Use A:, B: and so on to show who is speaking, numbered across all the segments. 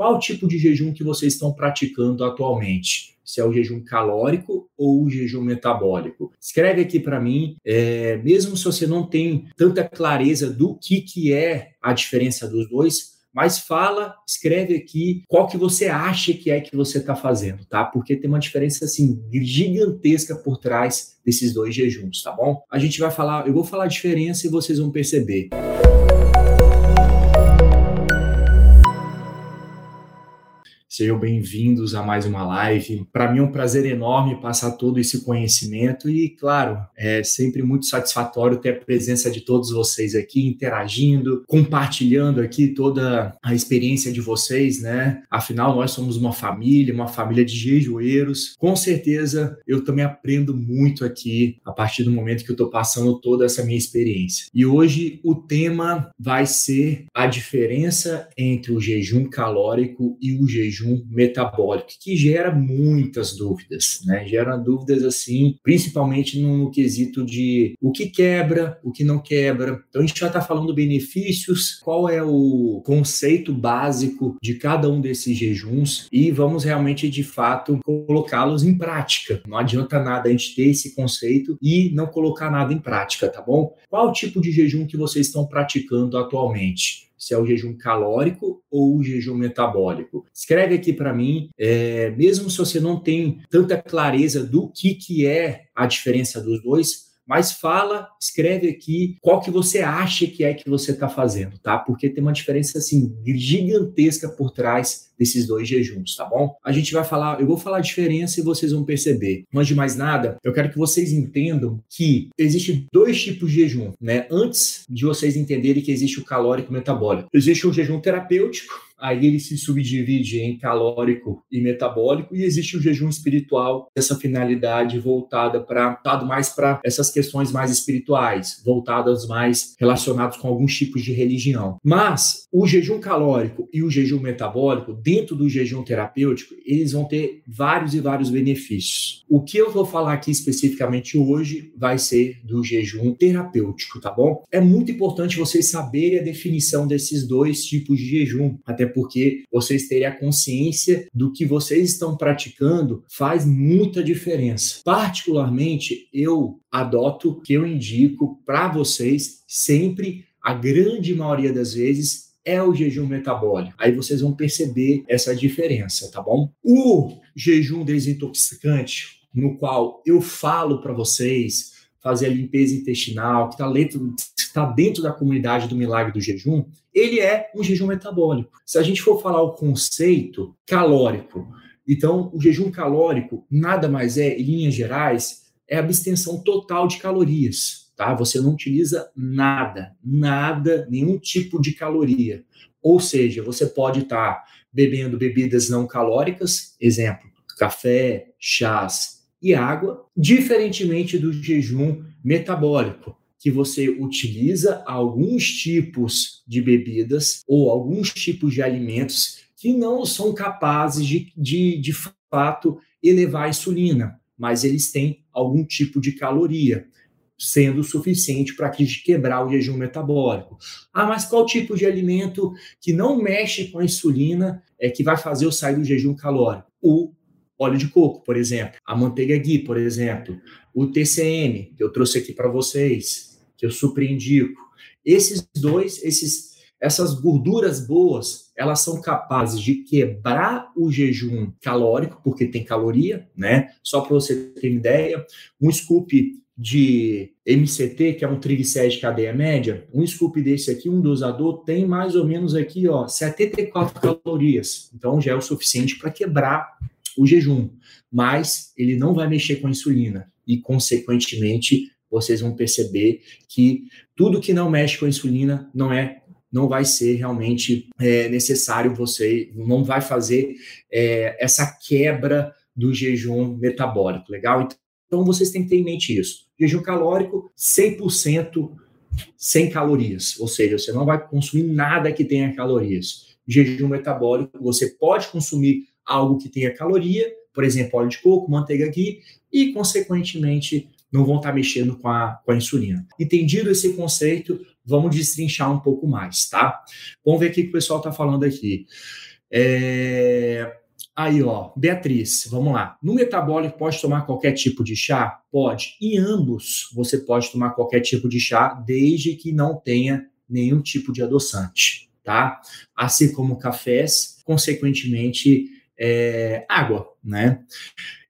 A: Qual tipo de jejum que vocês estão praticando atualmente? se é o jejum calórico ou o jejum metabólico. Escreve aqui para mim, é, mesmo se você não tem tanta clareza do que, que é a diferença dos dois, mas fala, escreve aqui qual que você acha que é que você está fazendo, tá? Porque tem uma diferença assim gigantesca por trás desses dois jejuns, tá bom? A gente vai falar, eu vou falar a diferença e vocês vão perceber. Sejam bem-vindos a mais uma live. Para mim é um prazer enorme passar todo esse conhecimento e, claro, é sempre muito satisfatório ter a presença de todos vocês aqui interagindo, compartilhando aqui toda a experiência de vocês, né? Afinal, nós somos uma família, uma família de jejueiros. Com certeza, eu também aprendo muito aqui a partir do momento que eu estou passando toda essa minha experiência. E hoje o tema vai ser a diferença entre o jejum calórico e o jejum metabólico, que gera muitas dúvidas, né? Gera dúvidas assim, principalmente no quesito de o que quebra, o que não quebra. Então a gente já está falando benefícios, qual é o conceito básico de cada um desses jejuns e vamos realmente de fato colocá-los em prática. Não adianta nada a gente ter esse conceito e não colocar nada em prática, tá bom? Qual tipo de jejum que vocês estão praticando atualmente? Se é o jejum calórico ou o jejum metabólico. Escreve aqui para mim, é, mesmo se você não tem tanta clareza do que, que é a diferença dos dois, mas fala, escreve aqui qual que você acha que é que você está fazendo, tá? Porque tem uma diferença assim gigantesca por trás desses dois jejuns, tá bom? A gente vai falar, eu vou falar a diferença e vocês vão perceber. Mas de mais nada, eu quero que vocês entendam que existe dois tipos de jejum, né? Antes de vocês entenderem que existe o calórico metabólico. Existe o jejum terapêutico, aí ele se subdivide em calórico e metabólico, e existe o jejum espiritual, essa finalidade voltada para mais para essas questões mais espirituais, voltadas mais relacionadas com alguns tipos de religião. Mas o jejum calórico e o jejum metabólico, dentro do jejum terapêutico, eles vão ter vários e vários benefícios. O que eu vou falar aqui especificamente hoje vai ser do jejum terapêutico, tá bom? É muito importante vocês saberem a definição desses dois tipos de jejum, até porque vocês terem a consciência do que vocês estão praticando faz muita diferença. Particularmente, eu adoto que eu indico para vocês sempre a grande maioria das vezes é o jejum metabólico. Aí vocês vão perceber essa diferença, tá bom? O jejum desintoxicante, no qual eu falo para vocês fazer a limpeza intestinal, que está dentro, tá dentro da comunidade do milagre do jejum, ele é um jejum metabólico. Se a gente for falar o conceito calórico, então o jejum calórico nada mais é, em linhas gerais, é abstenção total de calorias, tá? Você não utiliza nada, nada, nenhum tipo de caloria. Ou seja, você pode estar tá bebendo bebidas não calóricas, exemplo, café, chás, e água, diferentemente do jejum metabólico, que você utiliza alguns tipos de bebidas ou alguns tipos de alimentos que não são capazes de, de, de fato elevar a insulina, mas eles têm algum tipo de caloria sendo suficiente para quebrar o jejum metabólico. Ah, mas qual tipo de alimento que não mexe com a insulina é que vai fazer eu sair do jejum calórico? O óleo de coco, por exemplo, a manteiga ghee, por exemplo, o TCM, que eu trouxe aqui para vocês, que eu super indico. Esses dois, esses, essas gorduras boas, elas são capazes de quebrar o jejum calórico, porque tem caloria, né? Só para você ter ideia, um scoop de MCT, que é um triglicéride de cadeia média, um scoop desse aqui, um dosador, tem mais ou menos aqui, ó, 74 calorias. Então já é o suficiente para quebrar o jejum, mas ele não vai mexer com a insulina e, consequentemente, vocês vão perceber que tudo que não mexe com a insulina não é não vai ser realmente é, necessário você não vai fazer é, essa quebra do jejum metabólico, legal? Então vocês têm que ter em mente isso. Jejum calórico 100% sem calorias, ou seja, você não vai consumir nada que tenha calorias. Jejum metabólico, você pode consumir algo que tenha caloria, por exemplo, óleo de coco, manteiga ghee, e, consequentemente, não vão estar mexendo com a, com a insulina. Entendido esse conceito, vamos destrinchar um pouco mais, tá? Vamos ver o que o pessoal está falando aqui. É... Aí, ó, Beatriz, vamos lá. No metabólico, pode tomar qualquer tipo de chá? Pode. Em ambos, você pode tomar qualquer tipo de chá, desde que não tenha nenhum tipo de adoçante, tá? Assim como cafés, consequentemente, é, água, né?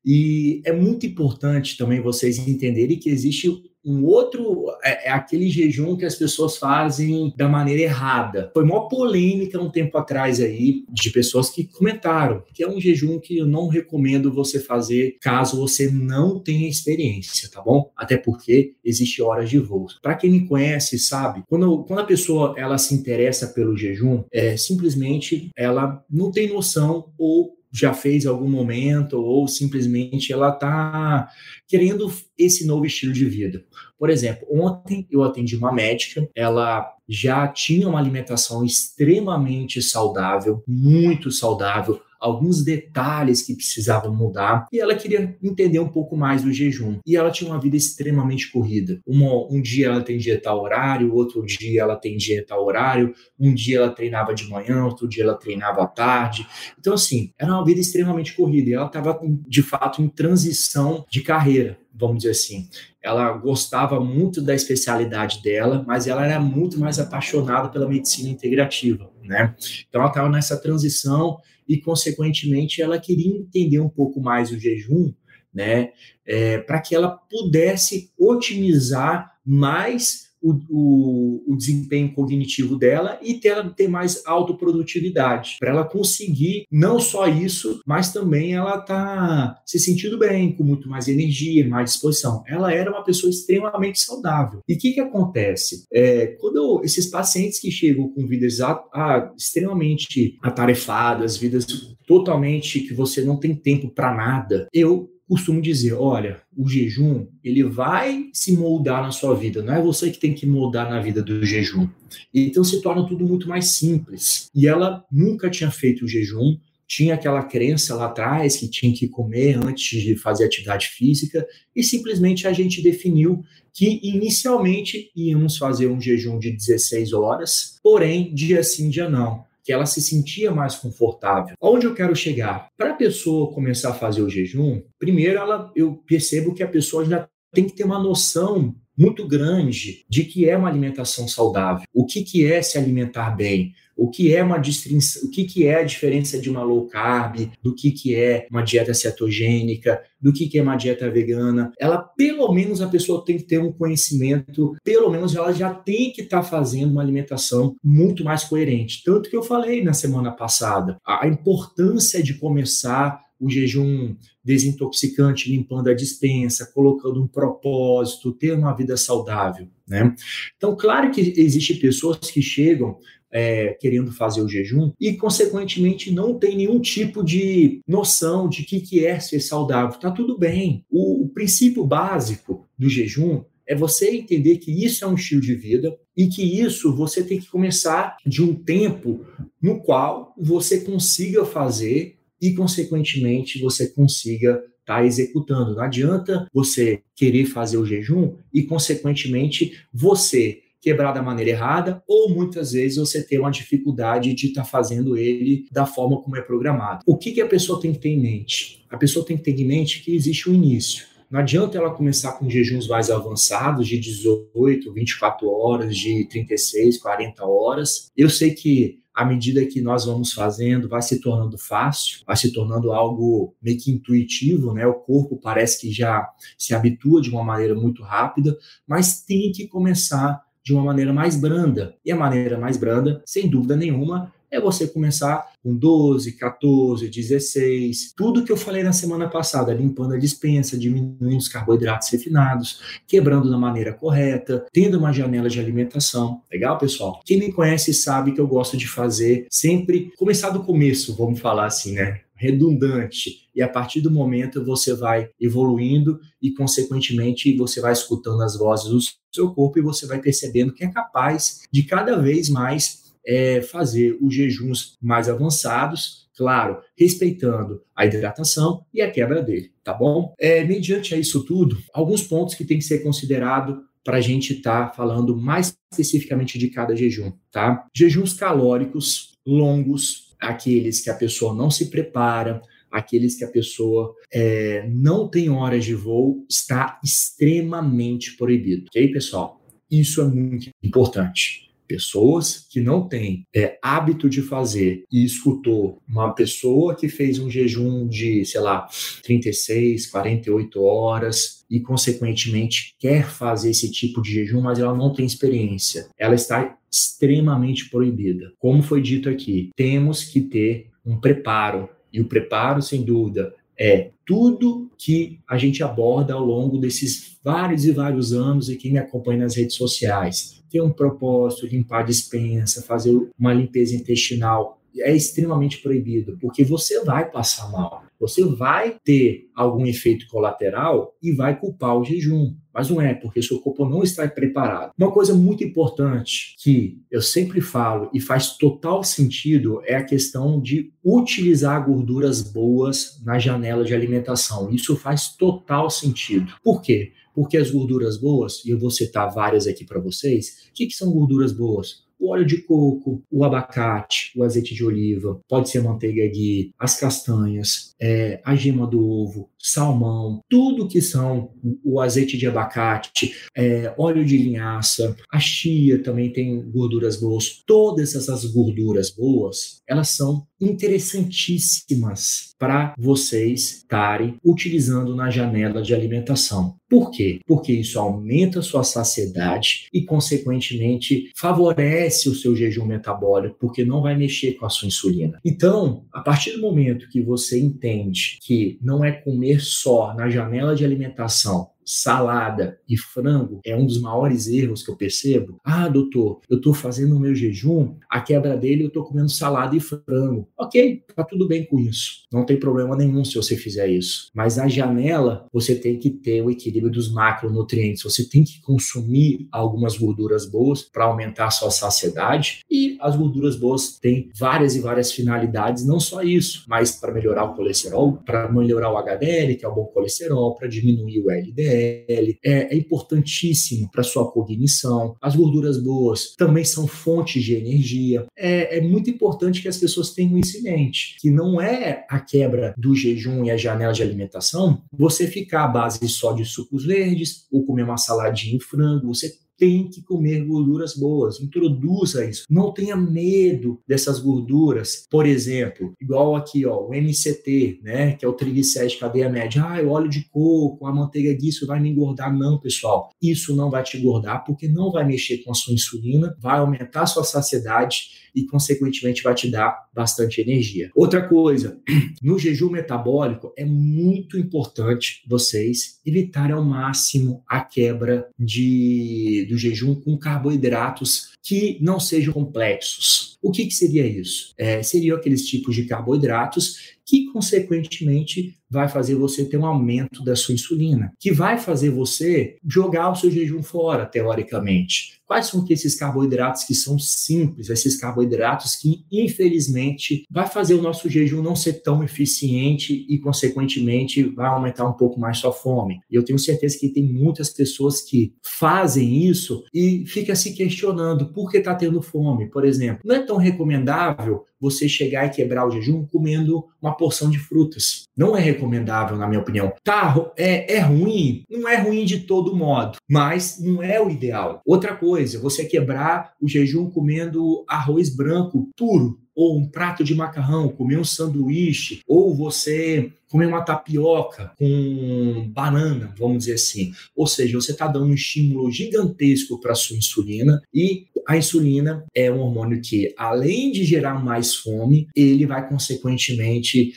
A: E é muito importante também vocês entenderem que existe um outro é, é, aquele jejum que as pessoas fazem da maneira errada. Foi uma polêmica um tempo atrás aí de pessoas que comentaram que é um jejum que eu não recomendo você fazer caso você não tenha experiência, tá bom? Até porque existe horas de voo. Para quem me conhece, sabe, quando, quando a pessoa ela se interessa pelo jejum, é simplesmente ela não tem noção ou já fez algum momento ou simplesmente ela está querendo esse novo estilo de vida. Por exemplo, ontem eu atendi uma médica, ela já tinha uma alimentação extremamente saudável, muito saudável, alguns detalhes que precisavam mudar e ela queria entender um pouco mais do jejum. E ela tinha uma vida extremamente corrida. Um dia ela atendia tal horário, outro dia ela atendia tal horário, um dia ela treinava de manhã, outro dia ela treinava à tarde. Então, assim, era uma vida extremamente corrida e ela estava, de fato, em transição de carreira vamos dizer assim. Ela gostava muito da especialidade dela, mas ela era muito mais apaixonada pela medicina integrativa, né? Então ela estava nessa transição e, consequentemente, ela queria entender um pouco mais o jejum, né, é, para que ela pudesse otimizar mais o, o, o, desempenho cognitivo dela e ter, ter mais autoprodutividade, para ela conseguir não só isso, mas também ela tá se sentindo bem, com muito mais energia, mais disposição. Ela era uma pessoa extremamente saudável. E o que, que acontece? É, quando esses pacientes que chegam com vidas a, a, extremamente atarefadas, vidas totalmente que você não tem tempo para nada, eu costumo dizer, olha, o jejum, ele vai se moldar na sua vida, não é você que tem que moldar na vida do jejum. Então se torna tudo muito mais simples. E ela nunca tinha feito o jejum, tinha aquela crença lá atrás que tinha que comer antes de fazer atividade física, e simplesmente a gente definiu que inicialmente íamos fazer um jejum de 16 horas, porém, dia sim, dia não que ela se sentia mais confortável. Onde eu quero chegar? Para a pessoa começar a fazer o jejum, primeiro ela, eu percebo que a pessoa já tem que ter uma noção muito grande de que é uma alimentação saudável, o que, que é se alimentar bem, o que é uma distinção, o que, que é a diferença de uma low carb, do que, que é uma dieta cetogênica, do que, que é uma dieta vegana. Ela, pelo menos, a pessoa tem que ter um conhecimento, pelo menos ela já tem que estar tá fazendo uma alimentação muito mais coerente. Tanto que eu falei na semana passada, a importância de começar o jejum desintoxicante, limpando a dispensa, colocando um propósito, ter uma vida saudável, né? Então, claro que existem pessoas que chegam é, querendo fazer o jejum e, consequentemente, não tem nenhum tipo de noção de que, que é ser saudável. Tá tudo bem. O, o princípio básico do jejum é você entender que isso é um estilo de vida e que isso você tem que começar de um tempo no qual você consiga fazer e, consequentemente, você consiga estar tá executando. Não adianta você querer fazer o jejum e, consequentemente, você quebrar da maneira errada, ou muitas vezes você tem uma dificuldade de estar tá fazendo ele da forma como é programado. O que, que a pessoa tem que ter em mente? A pessoa tem que ter em mente que existe um início. Não adianta ela começar com jejuns mais avançados, de 18, 24 horas, de 36, 40 horas. Eu sei que à medida que nós vamos fazendo, vai se tornando fácil, vai se tornando algo meio que intuitivo, né? O corpo parece que já se habitua de uma maneira muito rápida, mas tem que começar de uma maneira mais branda. E a maneira mais branda, sem dúvida nenhuma, é você começar com 12, 14, 16, tudo que eu falei na semana passada, limpando a dispensa, diminuindo os carboidratos refinados, quebrando da maneira correta, tendo uma janela de alimentação. Legal, pessoal? Quem me conhece sabe que eu gosto de fazer sempre começar do começo, vamos falar assim, né? Redundante. E a partir do momento você vai evoluindo e, consequentemente, você vai escutando as vozes do seu corpo e você vai percebendo que é capaz de cada vez mais é, fazer os jejuns mais avançados, claro, respeitando a hidratação e a quebra dele, tá bom? É, mediante a isso tudo, alguns pontos que tem que ser considerado para a gente estar tá falando mais especificamente de cada jejum, tá? Jejuns calóricos longos, aqueles que a pessoa não se prepara, aqueles que a pessoa é, não tem horas de voo, está extremamente proibido. Ok, pessoal? Isso é muito importante pessoas que não têm é, hábito de fazer e escutou uma pessoa que fez um jejum de, sei lá, 36, 48 horas e, consequentemente, quer fazer esse tipo de jejum, mas ela não tem experiência. Ela está extremamente proibida. Como foi dito aqui, temos que ter um preparo. E o preparo, sem dúvida, é tudo que a gente aborda ao longo desses vários e vários anos e quem me acompanha nas redes sociais ter um propósito, limpar a dispensa, fazer uma limpeza intestinal, é extremamente proibido, porque você vai passar mal, você vai ter algum efeito colateral e vai culpar o jejum. Mas não é, porque seu corpo não está preparado. Uma coisa muito importante que eu sempre falo e faz total sentido é a questão de utilizar gorduras boas na janela de alimentação. Isso faz total sentido. Por quê? Porque as gorduras boas, e eu vou citar várias aqui para vocês, o que, que são gorduras boas? O óleo de coco, o abacate, o azeite de oliva, pode ser manteiga ghee, as castanhas, é, a gema do ovo, salmão, tudo que são o azeite de abacate, é, óleo de linhaça, a chia também tem gorduras boas. Todas essas gorduras boas, elas são interessantíssimas para vocês estarem utilizando na janela de alimentação. Por quê? Porque isso aumenta a sua saciedade e, consequentemente, favorece o seu jejum metabólico, porque não vai mexer com a sua insulina. Então, a partir do momento que você entende que não é comer só na janela de alimentação, salada e frango é um dos maiores erros que eu percebo. Ah, doutor, eu estou fazendo o meu jejum, a quebra dele eu estou comendo salada e frango. Ok, tá tudo bem com isso. Não tem problema nenhum se você fizer isso. Mas a janela, você tem que ter o equilíbrio dos macronutrientes. Você tem que consumir algumas gorduras boas para aumentar a sua saciedade. E as gorduras boas têm várias e várias finalidades, não só isso, mas para melhorar o colesterol, para melhorar o HDL, que é o bom colesterol, para diminuir o LDL pele, é, é importantíssimo para sua cognição. As gorduras boas também são fontes de energia. É, é muito importante que as pessoas tenham isso em mente, que não é a quebra do jejum e a janela de alimentação você ficar à base só de sucos verdes ou comer uma saladinha em frango, você tem que comer gorduras boas. Introduza isso. Não tenha medo dessas gorduras. Por exemplo, igual aqui, ó, o MCT, né, que é o triglicéride cadeia média. Ah, o óleo de coco, a manteiga disso vai me engordar. Não, pessoal. Isso não vai te engordar porque não vai mexer com a sua insulina, vai aumentar a sua saciedade e, consequentemente, vai te dar bastante energia. Outra coisa, no jejum metabólico é muito importante vocês evitarem ao máximo a quebra de, do jejum com carboidratos que não sejam complexos. O que, que seria isso? É, seriam aqueles tipos de carboidratos que, consequentemente, vai fazer você ter um aumento da sua insulina, que vai fazer você jogar o seu jejum fora, teoricamente. Quais são esses carboidratos que são simples, esses carboidratos que, infelizmente, vai fazer o nosso jejum não ser tão eficiente e, consequentemente, vai aumentar um pouco mais sua fome. Eu tenho certeza que tem muitas pessoas que fazem isso e fica se questionando por que está tendo fome. Por exemplo, não é tão recomendável você chegar e quebrar o jejum comendo uma porção de frutas. Não é recomendável, na minha opinião. Tá, é, é ruim? Não é ruim de todo modo, mas não é o ideal. Outra coisa, você quebrar o jejum comendo arroz branco puro ou um prato de macarrão, comer um sanduíche, ou você comer uma tapioca com banana, vamos dizer assim. Ou seja, você está dando um estímulo gigantesco para sua insulina e a insulina é um hormônio que, além de gerar mais fome, ele vai consequentemente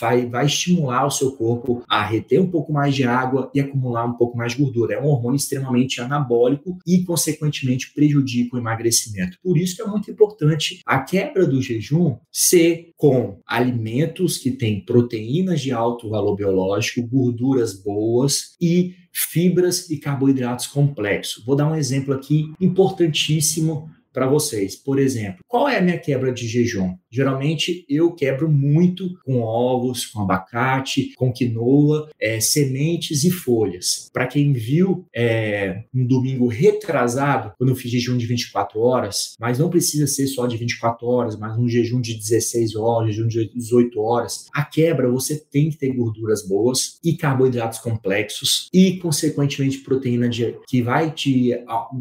A: vai, vai estimular o seu corpo a reter um pouco mais de água e acumular um pouco mais de gordura. É um hormônio extremamente anabólico e, consequentemente, prejudica o emagrecimento. Por isso que é muito importante a quebra do jejum ser com alimentos que têm proteínas de de alto valor biológico, gorduras boas e fibras e carboidratos complexos. Vou dar um exemplo aqui importantíssimo para vocês. Por exemplo, qual é a minha quebra de jejum? Geralmente eu quebro muito com ovos, com abacate, com quinoa, é, sementes e folhas. Para quem viu é, um domingo retrasado, quando eu fiz jejum de 24 horas, mas não precisa ser só de 24 horas, mas um jejum de 16 horas, jejum de 18 horas, a quebra você tem que ter gorduras boas e carboidratos complexos e, consequentemente, proteína de, que vai te.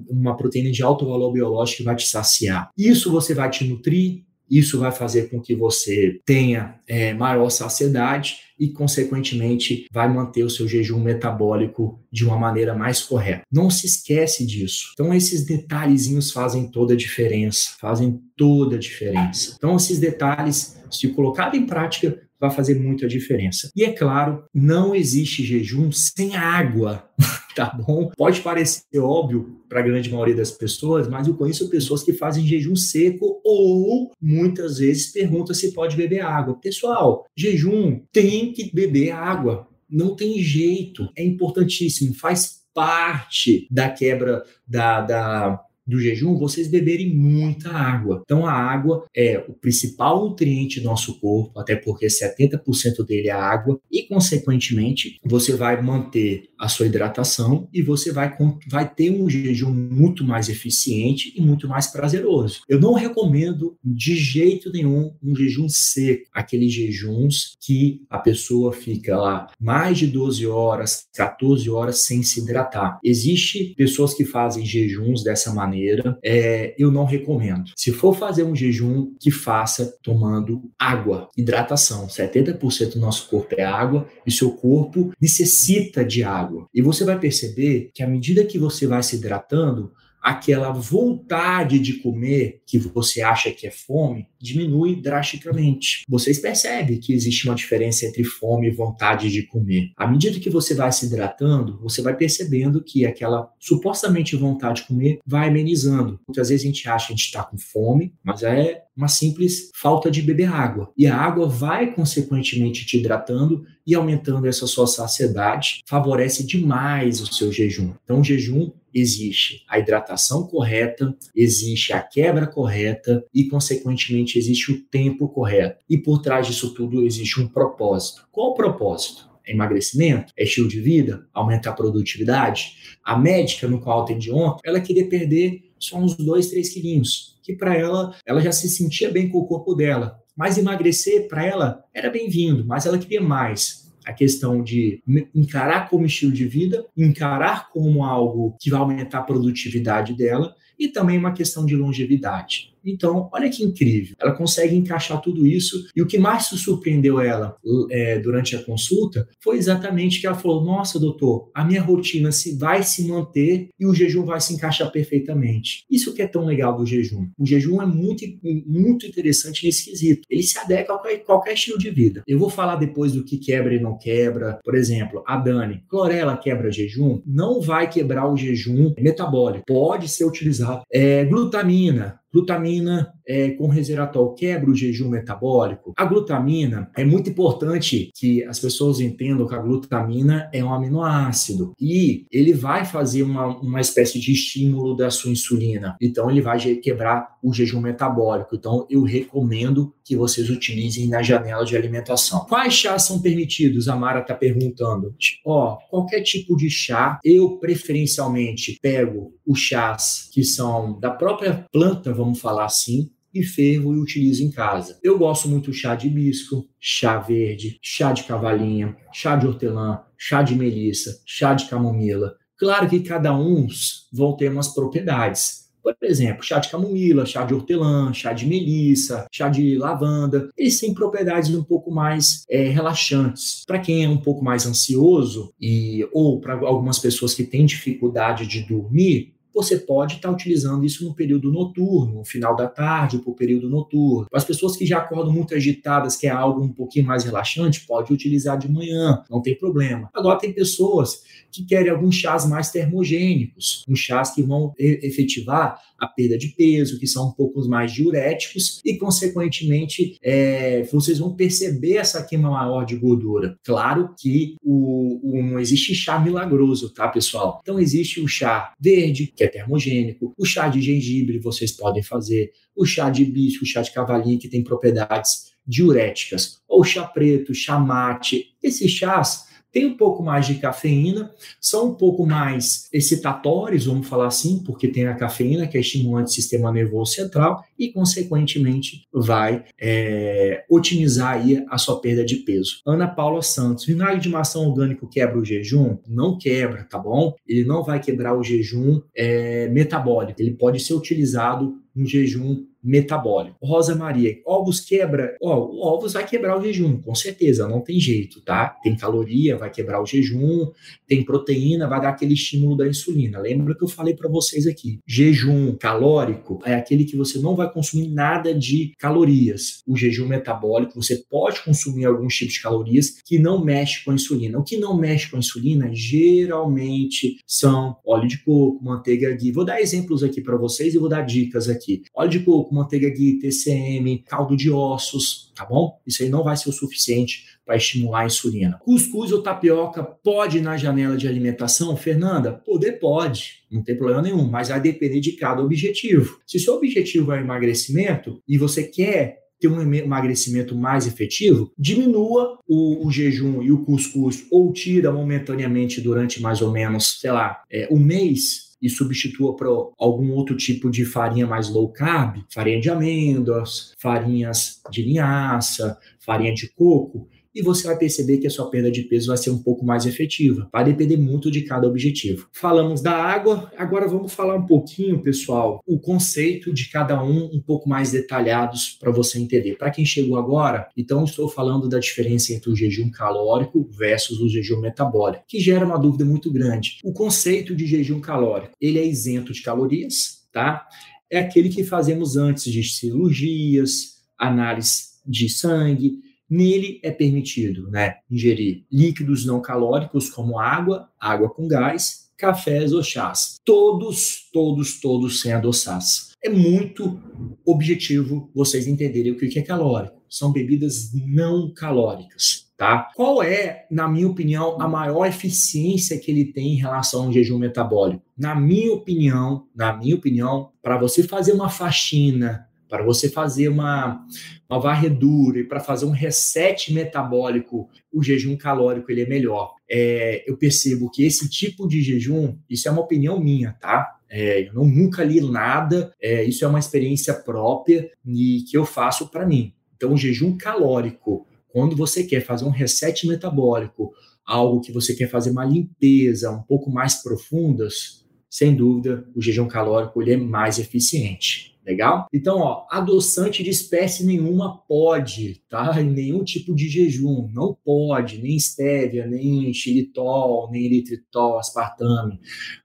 A: uma proteína de alto valor biológico que vai te saciar. Isso você vai te nutrir, isso vai fazer com que você tenha é, maior saciedade e, consequentemente, vai manter o seu jejum metabólico de uma maneira mais correta. Não se esquece disso. Então, esses detalhezinhos fazem toda a diferença, fazem toda a diferença. Então, esses detalhes, se colocado em prática, vai fazer muita diferença. E é claro, não existe jejum sem água. tá bom? Pode parecer óbvio para a grande maioria das pessoas, mas eu conheço pessoas que fazem jejum seco ou muitas vezes perguntam se pode beber água. Pessoal, jejum tem que beber água. Não tem jeito. É importantíssimo. Faz parte da quebra da, da do jejum, vocês beberem muita água. Então, a água é o principal nutriente do nosso corpo, até porque 70% dele é água, e, consequentemente, você vai manter a sua hidratação e você vai, vai ter um jejum muito mais eficiente e muito mais prazeroso. Eu não recomendo de jeito nenhum um jejum seco, aqueles jejuns que a pessoa fica lá mais de 12 horas, 14 horas sem se hidratar. Existe pessoas que fazem jejuns dessa maneira maneira, é, eu não recomendo. Se for fazer um jejum, que faça tomando água, hidratação. 70% do nosso corpo é água e seu corpo necessita de água. E você vai perceber que à medida que você vai se hidratando, aquela vontade de comer que você acha que é fome diminui drasticamente. Vocês percebem que existe uma diferença entre fome e vontade de comer. À medida que você vai se hidratando, você vai percebendo que aquela supostamente vontade de comer vai amenizando. Muitas vezes a gente acha que a gente está com fome, mas é uma simples falta de beber água. E a água vai, consequentemente, te hidratando e aumentando essa sua saciedade, favorece demais o seu jejum. Então, o jejum existe a hidratação correta, existe a quebra correta e, consequentemente, existe o tempo correto. E por trás disso tudo existe um propósito. Qual o propósito? É emagrecimento? É estilo de vida? Aumentar a produtividade? A médica no qual atendi ontem, ela queria perder só uns 2, 3 quilinhos, que para ela, ela já se sentia bem com o corpo dela. Mas emagrecer para ela era bem-vindo, mas ela queria mais a questão de encarar como estilo de vida, encarar como algo que vai aumentar a produtividade dela e também uma questão de longevidade. Então, olha que incrível. Ela consegue encaixar tudo isso. E o que mais surpreendeu ela é, durante a consulta foi exatamente que ela falou: Nossa, doutor, a minha rotina se vai se manter e o jejum vai se encaixar perfeitamente. Isso que é tão legal do jejum. O jejum é muito, muito interessante nesse quesito. Ele se adequa a qualquer, qualquer estilo de vida. Eu vou falar depois do que quebra e não quebra. Por exemplo, a Dani, clorela quebra jejum? Não vai quebrar o jejum metabólico. Pode ser utilizado. É, glutamina Glutamina é, com resveratrol quebra o jejum metabólico. A glutamina é muito importante que as pessoas entendam que a glutamina é um aminoácido e ele vai fazer uma, uma espécie de estímulo da sua insulina. Então ele vai quebrar o jejum metabólico. Então eu recomendo que vocês utilizem na janela de alimentação. Quais chás são permitidos? A Mara está perguntando. Ó, qualquer tipo de chá, eu preferencialmente pego os chás que são da própria planta vamos falar assim, e fervo e utilizo em casa. Eu gosto muito chá de hibisco, chá verde, chá de cavalinha, chá de hortelã, chá de melissa, chá de camomila. Claro que cada um vão ter umas propriedades. Por exemplo, chá de camomila, chá de hortelã, chá de melissa, chá de lavanda, eles têm propriedades um pouco mais é, relaxantes. Para quem é um pouco mais ansioso e ou para algumas pessoas que têm dificuldade de dormir, você pode estar utilizando isso no período noturno, no final da tarde, para o período noturno. As pessoas que já acordam muito agitadas, que é algo um pouquinho mais relaxante, pode utilizar de manhã, não tem problema. Agora tem pessoas que querem alguns chás mais termogênicos, uns chás que vão efetivar a perda de peso, que são um pouco mais diuréticos, e, consequentemente, é, vocês vão perceber essa queima maior de gordura. Claro que o, o, não existe chá milagroso, tá, pessoal? Então, existe o chá verde, que é termogênico, o chá de gengibre, vocês podem fazer, o chá de hibisco, o chá de cavalinho, que tem propriedades diuréticas, ou chá preto, chá mate. Esses chás tem um pouco mais de cafeína, são um pouco mais excitatórios, vamos falar assim, porque tem a cafeína, que é estimulante do sistema nervoso central, e, consequentemente, vai é, otimizar aí a sua perda de peso. Ana Paula Santos, vinagre de maçã orgânico quebra o jejum? Não quebra, tá bom? Ele não vai quebrar o jejum é, metabólico, ele pode ser utilizado no jejum metabólico. Rosa Maria, ovos quebra, ó, ovos vai quebrar o jejum, com certeza, não tem jeito, tá? Tem caloria, vai quebrar o jejum, tem proteína, vai dar aquele estímulo da insulina. Lembra que eu falei para vocês aqui? Jejum calórico é aquele que você não vai consumir nada de calorias. O jejum metabólico, você pode consumir alguns tipos de calorias que não mexe com a insulina. O que não mexe com a insulina geralmente são óleo de coco, manteiga ghee. Vou dar exemplos aqui para vocês e vou dar dicas aqui. Óleo de coco, manteiga ghee, TCM, caldo de ossos, tá bom? Isso aí não vai ser o suficiente para estimular a insulina. Cuscuz ou tapioca pode na janela de alimentação? Fernanda, poder pode, não tem problema nenhum, mas vai depender de cada objetivo. Se seu objetivo é emagrecimento e você quer ter um emagrecimento mais efetivo, diminua o, o, jejum e o cuscuz ou tira momentaneamente durante mais ou menos, sei lá, é, um mês e substitua por algum outro tipo de farinha mais low carb, farinha de amêndoas, farinhas de linhaça, farinha de coco, e você vai perceber que a sua perda de peso vai ser um pouco mais efetiva. Vai depender muito de cada objetivo. Falamos da água, agora vamos falar um pouquinho, pessoal, o conceito de cada um um pouco mais detalhados para você entender. Para quem chegou agora, então estou falando da diferença entre o jejum calórico versus o jejum metabólico, que gera uma dúvida muito grande. O conceito de jejum calórico, ele é isento de calorias, tá? É aquele que fazemos antes de cirurgias, análise de sangue, Nele é permitido né, ingerir líquidos não calóricos como água, água com gás, cafés ou chás. Todos, todos, todos sem adoçar. É muito objetivo vocês entenderem o que é calórico. São bebidas não calóricas. Tá? Qual é, na minha opinião, a maior eficiência que ele tem em relação ao jejum metabólico? Na minha opinião, na minha opinião, para você fazer uma faxina para você fazer uma, uma varredura e para fazer um reset metabólico, o jejum calórico ele é melhor. É, eu percebo que esse tipo de jejum, isso é uma opinião minha, tá? É, eu não, nunca li nada, é, isso é uma experiência própria e que eu faço para mim. Então, o jejum calórico, quando você quer fazer um reset metabólico, algo que você quer fazer uma limpeza um pouco mais profundas, sem dúvida, o jejum calórico ele é mais eficiente. Legal? Então, ó, adoçante de espécie nenhuma pode, tá? Nenhum tipo de jejum, não pode, nem estévia, nem xilitol, nem eritritol, aspartame.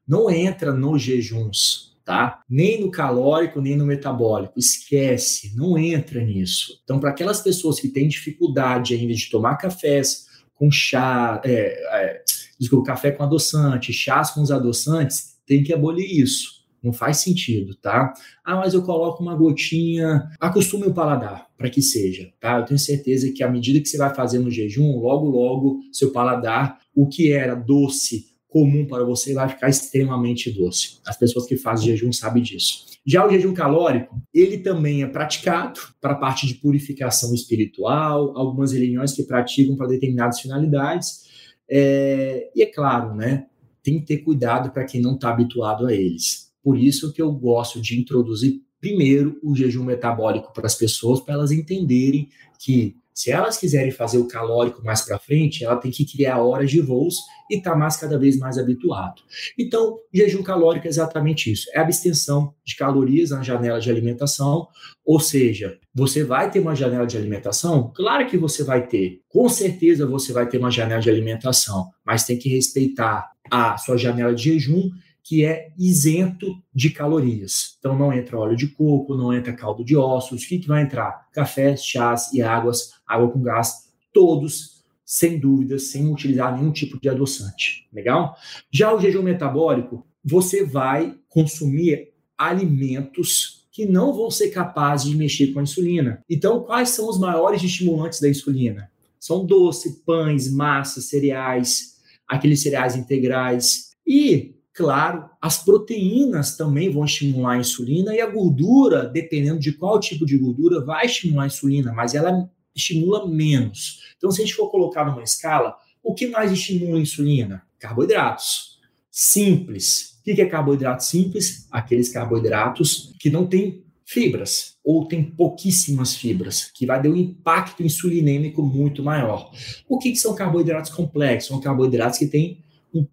A: Não entra nos jejuns, tá? Nem no calórico, nem no metabólico. Esquece, não entra nisso. Então, para aquelas pessoas que têm dificuldade ainda de tomar cafés com chá, é, é, desculpa, café com adoçante, chás com os adoçantes, tem que abolir isso. Não faz sentido, tá? Ah, mas eu coloco uma gotinha. Acostume o paladar para que seja, tá? Eu tenho certeza que à medida que você vai fazendo o jejum, logo, logo, seu paladar, o que era doce, comum para você, vai ficar extremamente doce. As pessoas que fazem jejum sabem disso. Já o jejum calórico, ele também é praticado para a parte de purificação espiritual, algumas religiões que praticam para determinadas finalidades. É, e é claro, né? Tem que ter cuidado para quem não está habituado a eles. Por isso que eu gosto de introduzir primeiro o jejum metabólico para as pessoas, para elas entenderem que se elas quiserem fazer o calórico mais para frente, ela tem que criar horas de voos e estar tá mais cada vez mais habituado. Então, jejum calórico é exatamente isso: é abstenção de calorias na janela de alimentação, ou seja, você vai ter uma janela de alimentação? Claro que você vai ter. Com certeza você vai ter uma janela de alimentação, mas tem que respeitar a sua janela de jejum que é isento de calorias. Então não entra óleo de coco, não entra caldo de ossos. O que, que vai entrar? Cafés, chás e águas, água com gás, todos sem dúvida, sem utilizar nenhum tipo de adoçante. Legal? Já o jejum metabólico, você vai consumir alimentos que não vão ser capazes de mexer com a insulina. Então, quais são os maiores estimulantes da insulina? São doce, pães, massas, cereais, aqueles cereais integrais. E, claro, as proteínas também vão estimular a insulina e a gordura, dependendo de qual tipo de gordura, vai estimular a insulina, mas ela estimula menos. Então, se a gente for colocar numa escala, o que mais estimula a insulina? Carboidratos. Simples. O que é carboidrato simples? Aqueles carboidratos que não têm fibras ou tem pouquíssimas fibras, que vai dar um impacto insulinêmico muito maior. O que, que são carboidratos complexos? São carboidratos que têm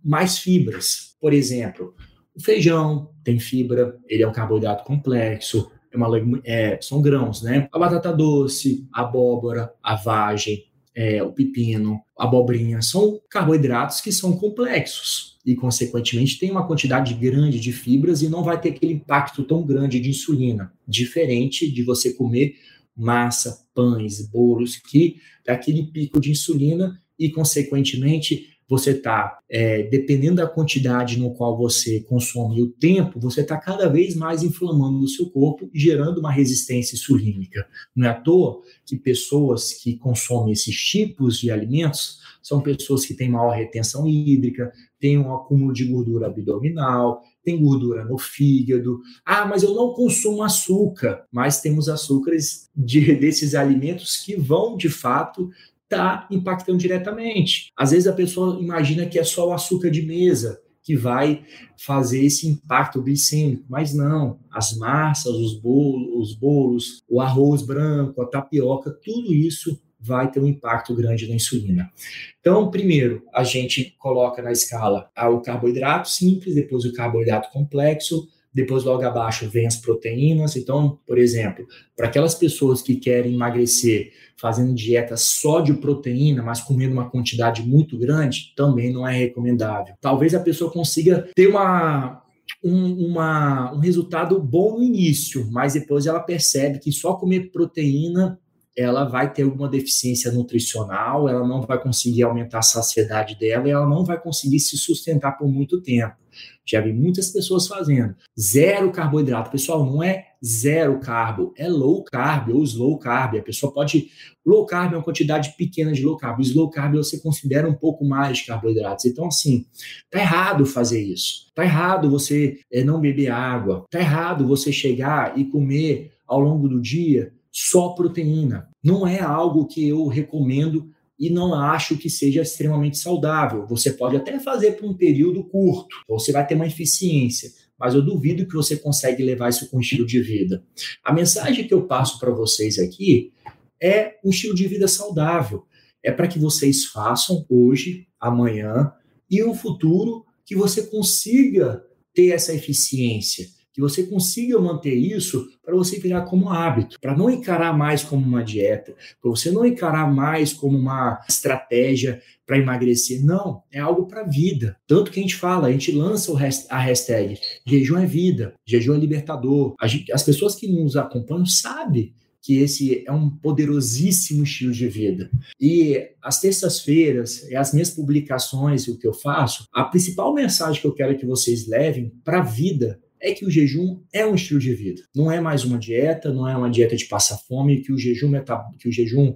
A: mais fibras. Por exemplo, o feijão tem fibra, ele é um carboidrato complexo, é uma, é, são grãos, né? A batata doce, a abóbora, a vagem, é, o pepino, a abobrinha, são carboidratos que são complexos e, consequentemente, tem uma quantidade grande de fibras e não vai ter aquele impacto tão grande de insulina, diferente de você comer massa, pães, bolos, que dá aquele pico de insulina e, consequentemente, você está, é, dependendo da quantidade no qual você consome e o tempo, você está cada vez mais inflamando o seu corpo gerando uma resistência insulínica. Não é à toa que pessoas que consomem esses tipos de alimentos são pessoas que têm maior retenção hídrica, têm um acúmulo de gordura abdominal, tem gordura no fígado. Ah, mas eu não consumo açúcar. Mas temos açúcares de, desses alimentos que vão, de fato, está impactando diretamente. Às vezes a pessoa imagina que é só o açúcar de mesa que vai fazer esse impacto glicêmico, mas não. As massas, os bolos, os bolos, o arroz branco, a tapioca, tudo isso vai ter um impacto grande na insulina. Então, primeiro, a gente coloca na escala o carboidrato simples, depois o carboidrato complexo, depois logo abaixo vem as proteínas. Então, por exemplo, para aquelas pessoas que querem emagrecer fazendo dieta só de proteína, mas comendo uma quantidade muito grande, também não é recomendável. Talvez a pessoa consiga ter uma um, uma, um resultado bom no início, mas depois ela percebe que só comer proteína ela vai ter alguma deficiência nutricional, ela não vai conseguir aumentar a saciedade dela e ela não vai conseguir se sustentar por muito tempo. Já vi muitas pessoas fazendo zero carboidrato. Pessoal, não é zero carbo, é low carb ou slow carb. A pessoa pode. Low carb é uma quantidade pequena de low carb. Slow carb você considera um pouco mais de carboidratos. Então, assim, tá errado fazer isso. Tá errado você é, não beber água. Tá errado você chegar e comer ao longo do dia só proteína. Não é algo que eu recomendo e não acho que seja extremamente saudável. Você pode até fazer por um período curto, você vai ter uma eficiência, mas eu duvido que você consegue levar isso com um estilo de vida. A mensagem que eu passo para vocês aqui é um estilo de vida saudável. É para que vocês façam hoje, amanhã e no futuro que você consiga ter essa eficiência que você consiga manter isso para você virar como hábito, para não encarar mais como uma dieta, para você não encarar mais como uma estratégia para emagrecer. Não, é algo para a vida. Tanto que a gente fala, a gente lança a hashtag jejum é vida, jejum é libertador. As pessoas que nos acompanham sabem que esse é um poderosíssimo estilo de vida. E as terças-feiras, e as minhas publicações, o que eu faço, a principal mensagem que eu quero que vocês levem para a vida é que o jejum é um estilo de vida. Não é mais uma dieta, não é uma dieta de passar fome, que o jejum é, que o jejum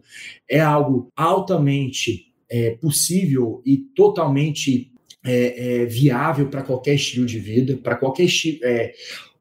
A: é algo altamente é, possível e totalmente é, é, viável para qualquer estilo de vida, para qualquer é,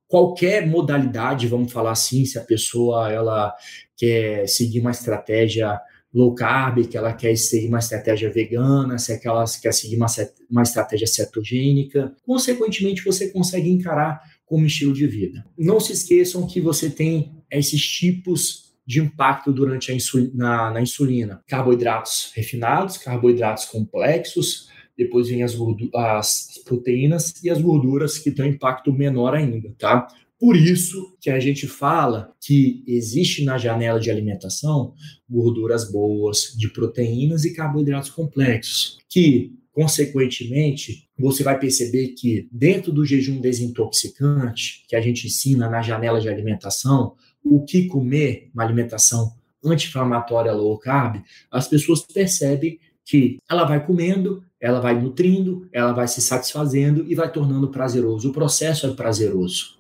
A: qualquer modalidade, vamos falar assim, se a pessoa ela quer seguir uma estratégia low carb, que ela quer seguir uma estratégia vegana, se é que ela quer seguir uma, uma estratégia cetogênica. Consequentemente, você consegue encarar como estilo de vida. Não se esqueçam que você tem esses tipos de impacto durante a insulina, na, na insulina: carboidratos refinados, carboidratos complexos, depois vem as, as, proteínas e as gorduras que têm impacto menor ainda, tá? Por isso que a gente fala que existe na janela de alimentação gorduras boas, de proteínas e carboidratos complexos, que Consequentemente, você vai perceber que dentro do jejum desintoxicante, que a gente ensina na janela de alimentação, o que comer, uma alimentação anti-inflamatória low carb, as pessoas percebem que ela vai comendo, ela vai nutrindo, ela vai se satisfazendo e vai tornando prazeroso. O processo é prazeroso.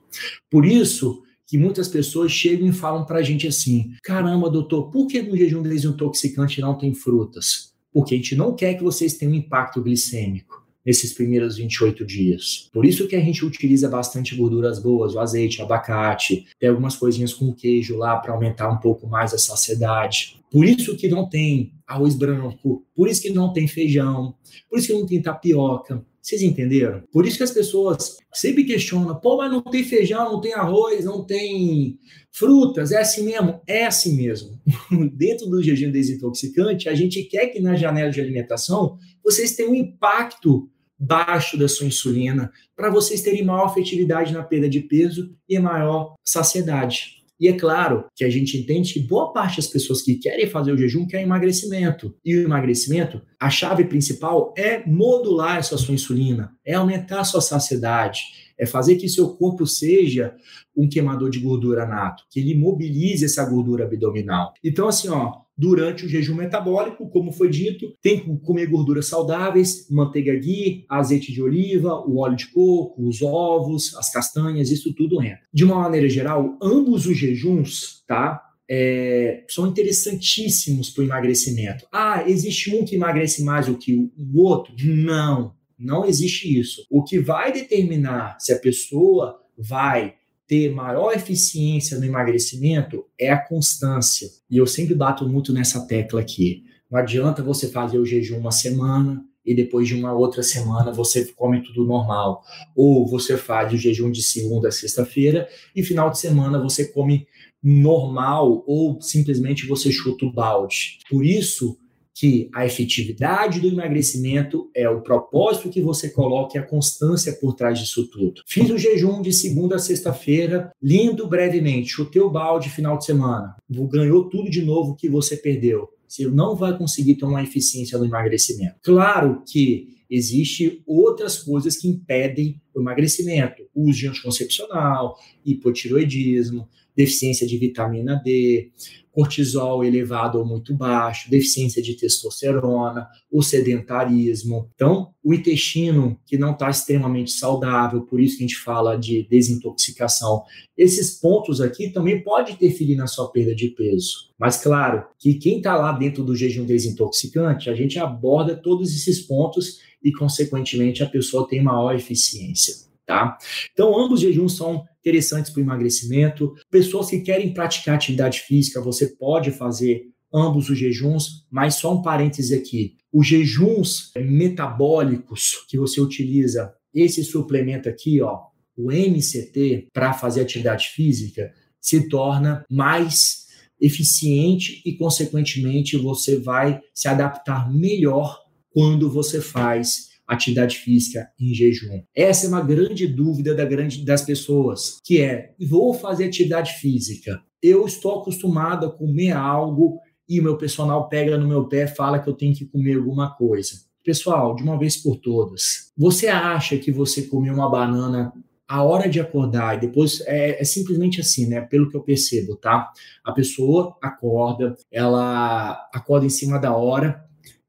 A: Por isso que muitas pessoas chegam e falam para a gente assim: caramba, doutor, por que no jejum desintoxicante não tem frutas? Porque a gente não quer que vocês tenham impacto glicêmico nesses primeiros 28 dias. Por isso que a gente utiliza bastante gorduras boas, o azeite, o abacate, tem algumas coisinhas com queijo lá para aumentar um pouco mais a saciedade. Por isso que não tem arroz branco, por isso que não tem feijão, por isso que não tem tapioca. Vocês entenderam? Por isso que as pessoas sempre questionam, pô, mas não tem feijão, não tem arroz, não tem frutas, é assim mesmo? É assim mesmo. Dentro do jejum desintoxicante, a gente quer que na janela de alimentação vocês tenham um impacto baixo da sua insulina, para vocês terem maior efetividade na perda de peso e maior saciedade. E é claro que a gente entende que boa parte das pessoas que querem fazer o jejum quer emagrecimento. E o emagrecimento, a chave principal é modular essa sua insulina, é aumentar a sua saciedade, é fazer que seu corpo seja um queimador de gordura nato, que ele mobilize essa gordura abdominal. Então, assim, ó, durante o jejum metabólico, como foi dito, tem que comer gorduras saudáveis, manteiga ghee, azeite de oliva, o óleo de coco, os ovos, as castanhas, isso tudo entra. De uma maneira geral, ambos os jejuns, tá? É, são interessantíssimos para o emagrecimento. Ah, existe um que emagrece mais do que o outro? Não, não existe isso. O que vai determinar se a pessoa vai ter maior eficiência no emagrecimento é a constância. E eu sempre bato muito nessa tecla aqui. Não adianta você fazer o jejum uma semana e depois de uma outra semana você come tudo normal. Ou você faz o jejum de segunda a sexta-feira e final de semana você come normal ou simplesmente você chuta o balde. Por isso, que a efetividade do emagrecimento é o propósito que você coloca e a constância por trás disso tudo. Fiz o jejum de segunda a sexta-feira, lindo brevemente, chutei o balde final de semana, ganhou tudo de novo que você perdeu. Você não vai conseguir ter uma eficiência no emagrecimento. Claro que existe outras coisas que impedem emagrecimento. Uso de anticoncepcional, hipotiroidismo, deficiência de vitamina D, cortisol elevado ou muito baixo, deficiência de testosterona, o sedentarismo. Então, o intestino que não está extremamente saudável, por isso que a gente fala de desintoxicação. Esses pontos aqui também pode interferir na sua perda de peso. Mas claro que quem está lá dentro do jejum desintoxicante, a gente aborda todos esses pontos e, consequentemente, a pessoa tem maior eficiência. Tá? Então, ambos os jejuns são interessantes para o emagrecimento. Pessoas que querem praticar atividade física, você pode fazer ambos os jejuns, mas só um parêntese aqui. Os jejuns metabólicos que você utiliza, esse suplemento aqui, ó, o MCT, para fazer atividade física, se torna mais eficiente e, consequentemente, você vai se adaptar melhor quando você faz atividade física em jejum? Essa é uma grande dúvida da grande, das pessoas, que é: vou fazer atividade física. Eu estou acostumado a comer algo e o meu personal pega no meu pé fala que eu tenho que comer alguma coisa. Pessoal, de uma vez por todas, você acha que você comeu uma banana a hora de acordar e depois é, é, simplesmente assim, né? Pelo que eu percebo, tá? A pessoa acorda, ela acorda em cima da hora,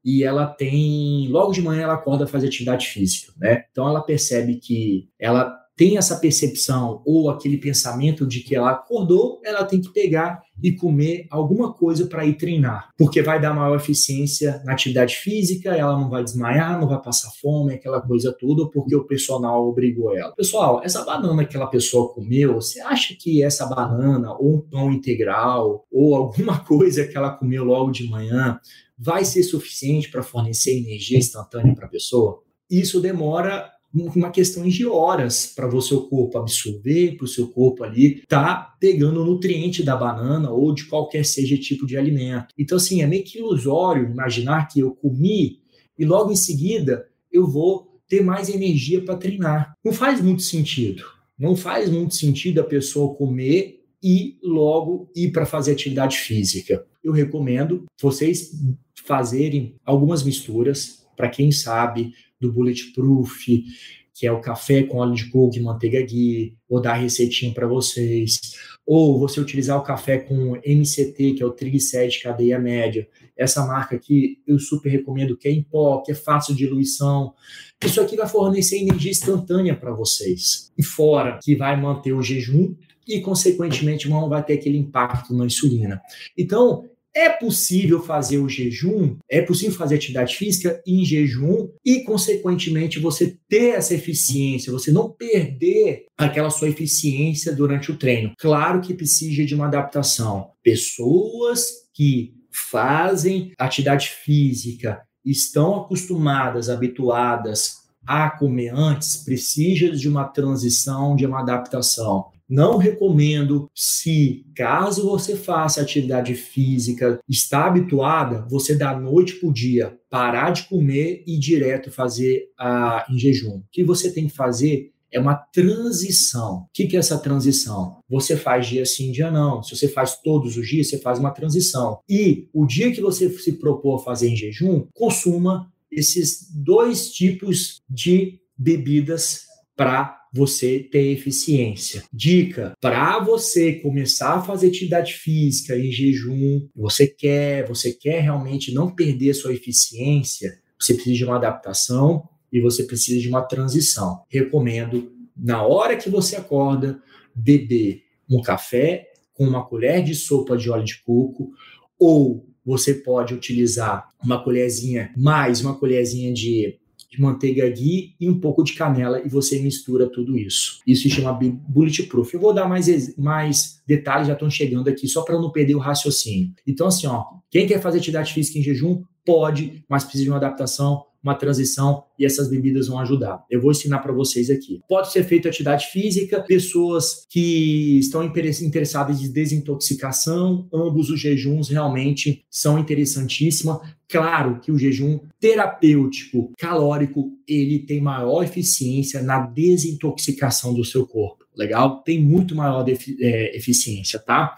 A: e ela tem, logo de manhã ela acorda fazer atividade física, né? Então ela percebe que ela tem essa percepção ou aquele pensamento de que ela acordou, ela tem que pegar e comer alguma coisa para ir treinar, porque vai dar maior eficiência na atividade física, ela não vai desmaiar, não vai passar fome, aquela coisa toda, porque o personal obrigou ela. Pessoal, essa banana que aquela pessoa comeu, você acha que essa banana ou um pão integral ou alguma coisa que ela comeu logo de manhã vai ser suficiente para fornecer energia instantânea para a pessoa? Isso demora uma questão de horas para o seu corpo absorver, para o seu corpo ali tá pegando o nutriente da banana ou de qualquer seja tipo de alimento. Então, assim, é meio que ilusório imaginar que eu comi e logo em seguida eu vou ter mais energia para treinar. Não faz muito sentido. Não faz muito sentido a pessoa comer e logo ir para fazer atividade física. Eu recomendo vocês fazerem algumas misturas, para quem sabe, do Bulletproof, que é o café com óleo de coco e manteiga ghee, vou dar receitinha para vocês. Ou você utilizar o café com MCT, que é o triglicéride cadeia média. Essa marca aqui eu super recomendo, que é em pó, que é fácil de diluição. Isso aqui vai fornecer energia instantânea para vocês. E fora que vai manter o jejum e, consequentemente, não vai ter aquele impacto na insulina. Então, é possível fazer o jejum, é possível fazer atividade física em jejum e, consequentemente, você ter essa eficiência, você não perder aquela sua eficiência durante o treino. Claro que precisa de uma adaptação. Pessoas que fazem atividade física estão acostumadas, habituadas a comer antes, precisam de uma transição, de uma adaptação. Não recomendo se, caso você faça atividade física, está habituada, você da noite para o dia parar de comer e direto fazer a, em jejum. O que você tem que fazer é uma transição. O que é essa transição? Você faz dia sim, dia não. Se você faz todos os dias, você faz uma transição. E o dia que você se propor a fazer em jejum, consuma esses dois tipos de bebidas para você ter eficiência. Dica: para você começar a fazer atividade física em jejum, você quer, você quer realmente não perder sua eficiência, você precisa de uma adaptação e você precisa de uma transição. Recomendo na hora que você acorda beber um café com uma colher de sopa de óleo de coco ou você pode utilizar uma colherzinha mais uma colherzinha de de manteiga ghee e um pouco de canela e você mistura tudo isso. Isso se chama bulletproof. Eu vou dar mais, mais detalhes, já estão chegando aqui, só para não perder o raciocínio. Então, assim, ó, quem quer fazer atividade física em jejum, pode, mas precisa de uma adaptação uma transição e essas bebidas vão ajudar. Eu vou ensinar para vocês aqui. Pode ser feito atividade física, pessoas que estão interessadas em desintoxicação, ambos os jejuns realmente são interessantíssimos. Claro que o jejum terapêutico calórico, ele tem maior eficiência na desintoxicação do seu corpo legal, tem muito maior é, eficiência, tá?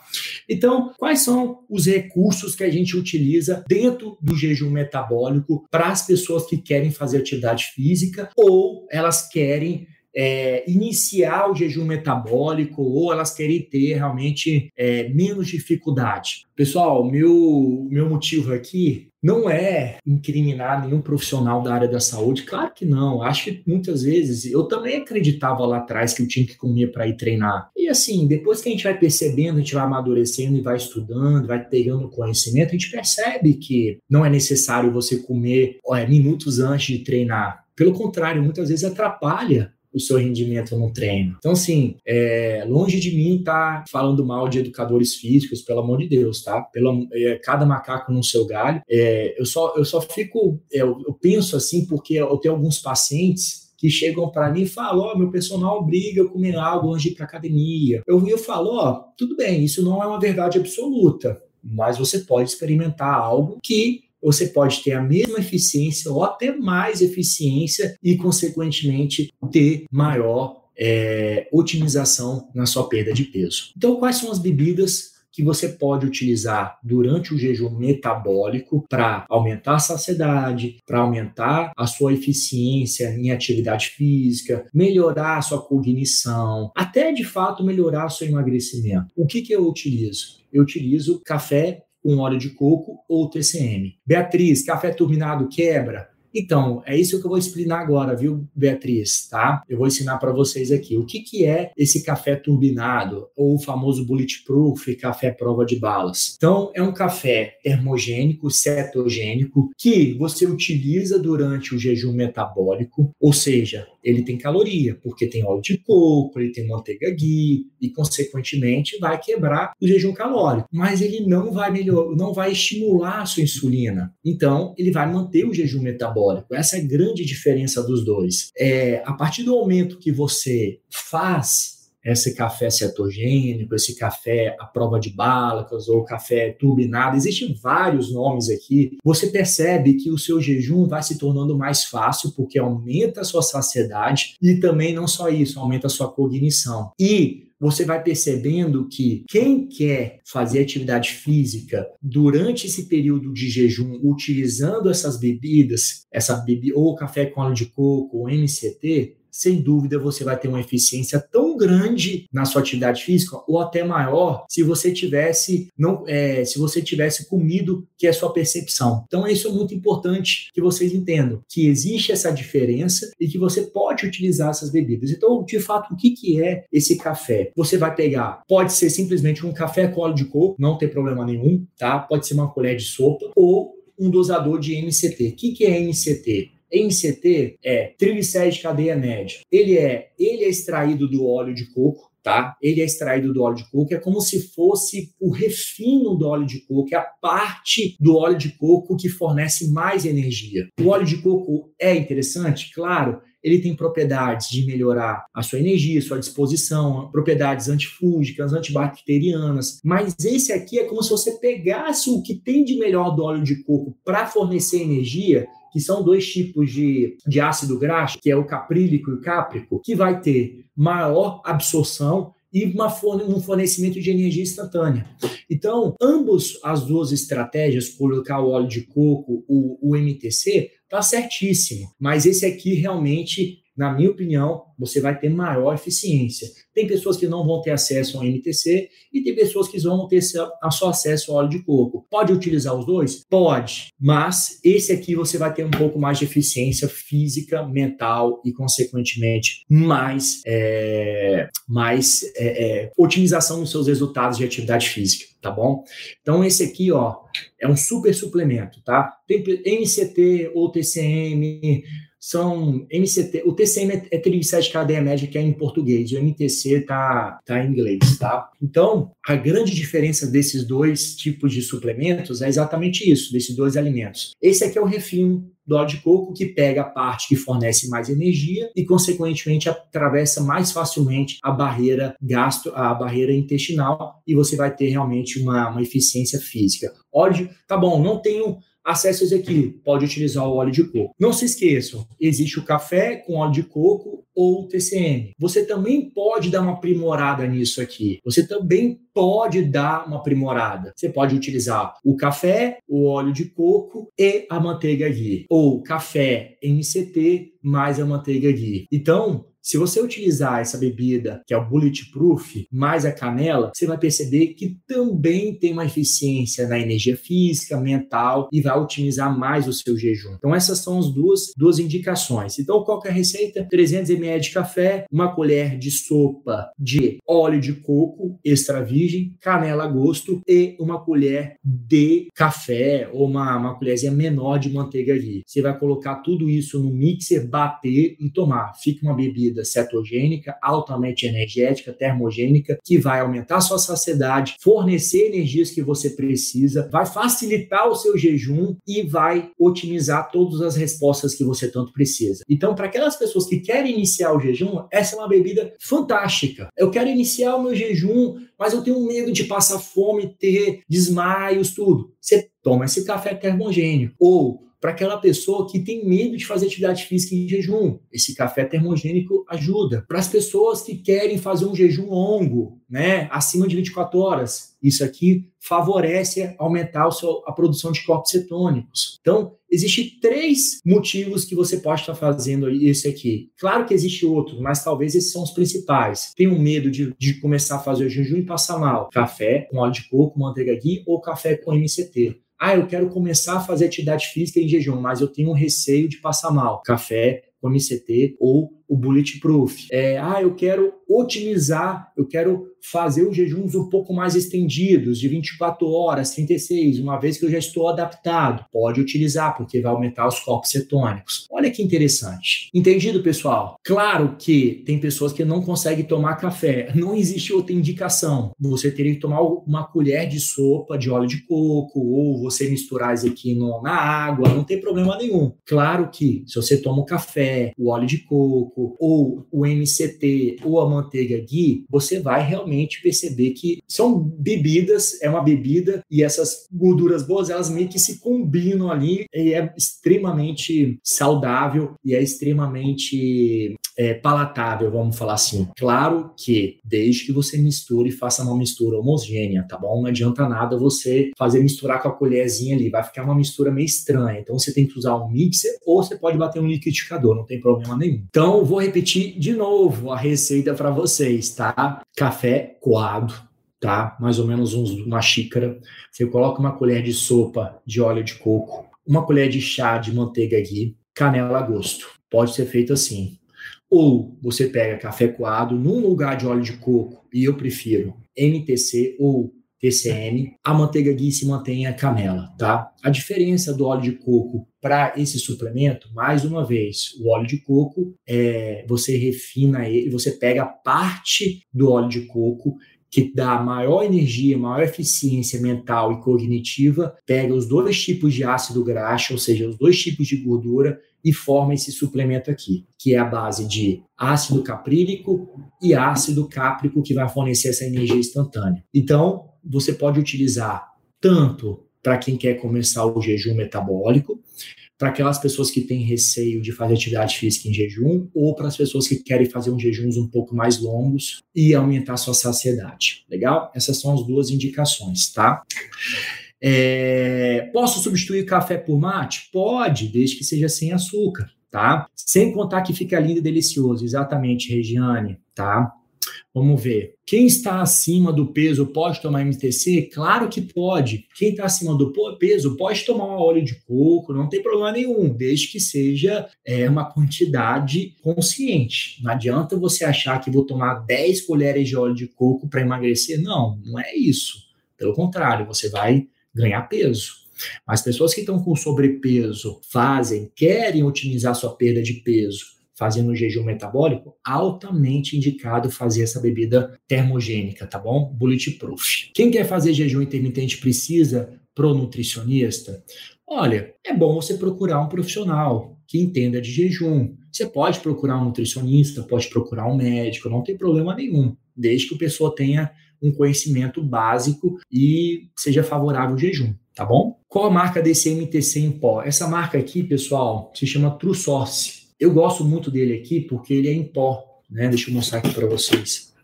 A: Então, quais são os recursos que a gente utiliza dentro do jejum metabólico para as pessoas que querem fazer atividade física ou elas querem é, iniciar o jejum metabólico ou elas querem ter realmente é, menos dificuldade. Pessoal, meu, meu motivo aqui não é incriminar nenhum profissional da área da saúde, claro que não. Acho que muitas vezes eu também acreditava lá atrás que eu tinha que comer para ir treinar. E assim, depois que a gente vai percebendo, a gente vai amadurecendo e vai estudando, vai pegando conhecimento, a gente percebe que não é necessário você comer minutos antes de treinar. Pelo contrário, muitas vezes atrapalha o seu rendimento no treino. Então, assim, é, longe de mim estar tá falando mal de educadores físicos, pelo amor de Deus, tá? Pelo, é, cada macaco no seu galho. É, eu, só, eu só fico, é, eu, eu penso assim, porque eu tenho alguns pacientes que chegam para mim e falam: Ó, oh, meu personal obriga a comer algo antes de ir para academia. Eu, eu falo: Ó, oh, tudo bem, isso não é uma verdade absoluta, mas você pode experimentar algo que você pode ter a mesma eficiência ou até mais eficiência e, consequentemente, ter maior é, otimização na sua perda de peso. Então, quais são as bebidas que você pode utilizar durante o jejum metabólico para aumentar a saciedade, para aumentar a sua eficiência em atividade física, melhorar a sua cognição, até de fato melhorar o seu emagrecimento. O que, que eu utilizo? Eu utilizo café com óleo de coco ou TCM. Beatriz, café turbinado quebra? Então, é isso que eu vou explicar agora, viu, Beatriz, tá? Eu vou ensinar para vocês aqui. O que, que é esse café turbinado, ou o famoso bulletproof, café prova de balas? Então, é um café termogênico, cetogênico, que você utiliza durante o jejum metabólico, ou seja, ele tem caloria, porque tem óleo de coco, ele tem manteiga ghee, e, consequentemente, vai quebrar o jejum calórico. Mas ele não vai melhorar, não vai estimular a sua insulina. Então, ele vai manter o jejum metabólico. Essa é a grande diferença dos dois. É, a partir do momento que você faz esse café cetogênico, esse café à prova de balas ou café turbinado, existem vários nomes aqui. Você percebe que o seu jejum vai se tornando mais fácil porque aumenta a sua saciedade e também não só isso, aumenta a sua cognição. E você vai percebendo que quem quer fazer atividade física durante esse período de jejum, utilizando essas bebidas, essa bebida ou café com óleo de coco ou MCT, sem dúvida você vai ter uma eficiência tão grande na sua atividade física ou até maior se você tivesse não é, se você tivesse comido que é a sua percepção. Então isso é muito importante que vocês entendam que existe essa diferença e que você pode utilizar essas bebidas. Então, de fato, o que, que é esse café? Você vai pegar, pode ser simplesmente um café óleo de coco, não tem problema nenhum, tá? Pode ser uma colher de sopa ou um dosador de MCT. O que, que é MCT? MCT é triglicéride de cadeia média. Ele é, ele é extraído do óleo de coco, tá? Ele é extraído do óleo de coco, é como se fosse o refino do óleo de coco, é a parte do óleo de coco que fornece mais energia. O óleo de coco é interessante, claro, ele tem propriedades de melhorar a sua energia, sua disposição, propriedades antifúngicas, antibacterianas. Mas esse aqui é como se você pegasse o que tem de melhor do óleo de coco para fornecer energia que são dois tipos de, de ácido graxo, que é o caprílico e o cáprico, que vai ter maior absorção e uma, um fornecimento de energia instantânea. Então, ambos as duas estratégias, colocar o óleo de coco, o, o MTC, tá certíssimo. Mas esse aqui realmente na minha opinião, você vai ter maior eficiência. Tem pessoas que não vão ter acesso ao MTC e tem pessoas que vão ter só acesso ao óleo de coco. Pode utilizar os dois? Pode, mas esse aqui você vai ter um pouco mais de eficiência física, mental e, consequentemente, mais, é, mais é, é, otimização nos seus resultados de atividade física, tá bom? Então, esse aqui, ó, é um super suplemento, tá? Tem MCT ou TCM, são MCT, o TCM é triglicéride cadeia média que é em português, o MTC tá, tá em inglês, tá? Então, a grande diferença desses dois tipos de suplementos é exatamente isso, desses dois alimentos. Esse aqui é o refino do óleo de coco que pega a parte que fornece mais energia e, consequentemente, atravessa mais facilmente a barreira gastro, a barreira intestinal e você vai ter realmente uma, uma eficiência física. Óleo, tá bom, não tenho acesso a isso aqui, pode utilizar o óleo de coco. Não se esqueçam, existe o café com óleo de coco ou TCM. Você também pode dar uma aprimorada nisso aqui. Você também pode dar uma aprimorada. Você pode utilizar o café, o óleo de coco e a manteiga ghee, ou café MCT mais a manteiga ghee. Então, se você utilizar essa bebida, que é o Bulletproof, mais a canela, você vai perceber que também tem uma eficiência na energia física, mental e vai otimizar mais o seu jejum. Então essas são as duas, duas indicações. Então qual é a receita? 300 ml de café, uma colher de sopa de óleo de coco extra virgem, canela a gosto e uma colher de café ou uma, uma colherzinha menor de manteiga ghee. Você vai colocar tudo isso no mixer, bater e tomar. Fica uma bebida bebida cetogênica, altamente energética, termogênica, que vai aumentar sua saciedade, fornecer energias que você precisa, vai facilitar o seu jejum e vai otimizar todas as respostas que você tanto precisa. Então, para aquelas pessoas que querem iniciar o jejum, essa é uma bebida fantástica. Eu quero iniciar o meu jejum, mas eu tenho medo de passar fome, ter desmaios, tudo. Você toma esse café termogênico. Ou para aquela pessoa que tem medo de fazer atividade física em jejum. Esse café termogênico ajuda. Para as pessoas que querem fazer um jejum longo, né, acima de 24 horas, isso aqui favorece aumentar a produção de corpos cetônicos. Então, existem três motivos que você pode estar fazendo isso aqui. Claro que existe outro, mas talvez esses são os principais. Tem um medo de, de começar a fazer o jejum e passar mal. Café com óleo de coco, manteiga ghee ou café com MCT. Ah, eu quero começar a fazer atividade física em jejum, mas eu tenho um receio de passar mal. Café com MCT ou o Bulletproof. É, ah, eu quero otimizar, eu quero fazer os jejuns um pouco mais estendidos, de 24 horas, 36, uma vez que eu já estou adaptado. Pode utilizar, porque vai aumentar os corpos cetônicos. Olha que interessante. Entendido, pessoal? Claro que tem pessoas que não conseguem tomar café. Não existe outra indicação. Você teria que tomar uma colher de sopa de óleo de coco, ou você misturar isso aqui no, na água, não tem problema nenhum. Claro que se você toma o café, o óleo de coco, ou o MCT, ou a manteiga ghee, você vai realmente perceber que são bebidas, é uma bebida e essas gorduras boas, elas meio que se combinam ali e é extremamente saudável e é extremamente é, palatável, vamos falar assim. Claro que desde que você misture, faça uma mistura homogênea, tá bom? Não adianta nada você fazer misturar com a colherzinha ali, vai ficar uma mistura meio estranha. Então você tem que usar um mixer ou você pode bater um liquidificador. Não tem problema nenhum. Então, vou repetir de novo a receita para vocês, tá? Café coado, tá? Mais ou menos uns, uma xícara. Você coloca uma colher de sopa de óleo de coco, uma colher de chá de manteiga ghee, canela a gosto. Pode ser feito assim. Ou você pega café coado num lugar de óleo de coco, e eu prefiro MTC ou TCM, a manteiga ghee se mantém a canela, tá? A diferença do óleo de coco para esse suplemento, mais uma vez, o óleo de coco, é, você refina ele, você pega parte do óleo de coco que dá maior energia, maior eficiência mental e cognitiva, pega os dois tipos de ácido graxo, ou seja, os dois tipos de gordura, e forma esse suplemento aqui, que é a base de ácido caprílico e ácido cáprico, que vai fornecer essa energia instantânea. Então, você pode utilizar tanto para quem quer começar o jejum metabólico, para aquelas pessoas que têm receio de fazer atividade física em jejum ou para as pessoas que querem fazer um jejuns um pouco mais longos e aumentar sua saciedade. Legal? Essas são as duas indicações, tá? É, posso substituir café por mate? Pode, desde que seja sem açúcar, tá? Sem contar que fica lindo e delicioso. Exatamente, Regiane, tá? Vamos ver. Quem está acima do peso pode tomar MTC? Claro que pode. Quem está acima do peso pode tomar óleo de coco, não tem problema nenhum, desde que seja é, uma quantidade consciente. Não adianta você achar que vou tomar 10 colheres de óleo de coco para emagrecer. Não, não é isso. Pelo contrário, você vai ganhar peso. Mas pessoas que estão com sobrepeso fazem, querem otimizar sua perda de peso fazendo um jejum metabólico, altamente indicado fazer essa bebida termogênica, tá bom? Bulletproof. Quem quer fazer jejum intermitente precisa pro nutricionista? Olha, é bom você procurar um profissional que entenda de jejum. Você pode procurar um nutricionista, pode procurar um médico, não tem problema nenhum, desde que a pessoa tenha um conhecimento básico e seja favorável ao jejum, tá bom? Qual a marca desse MTC em pó? Essa marca aqui, pessoal, se chama True Source. Eu gosto muito dele aqui porque ele é em pó, né? Deixa eu mostrar aqui para vocês.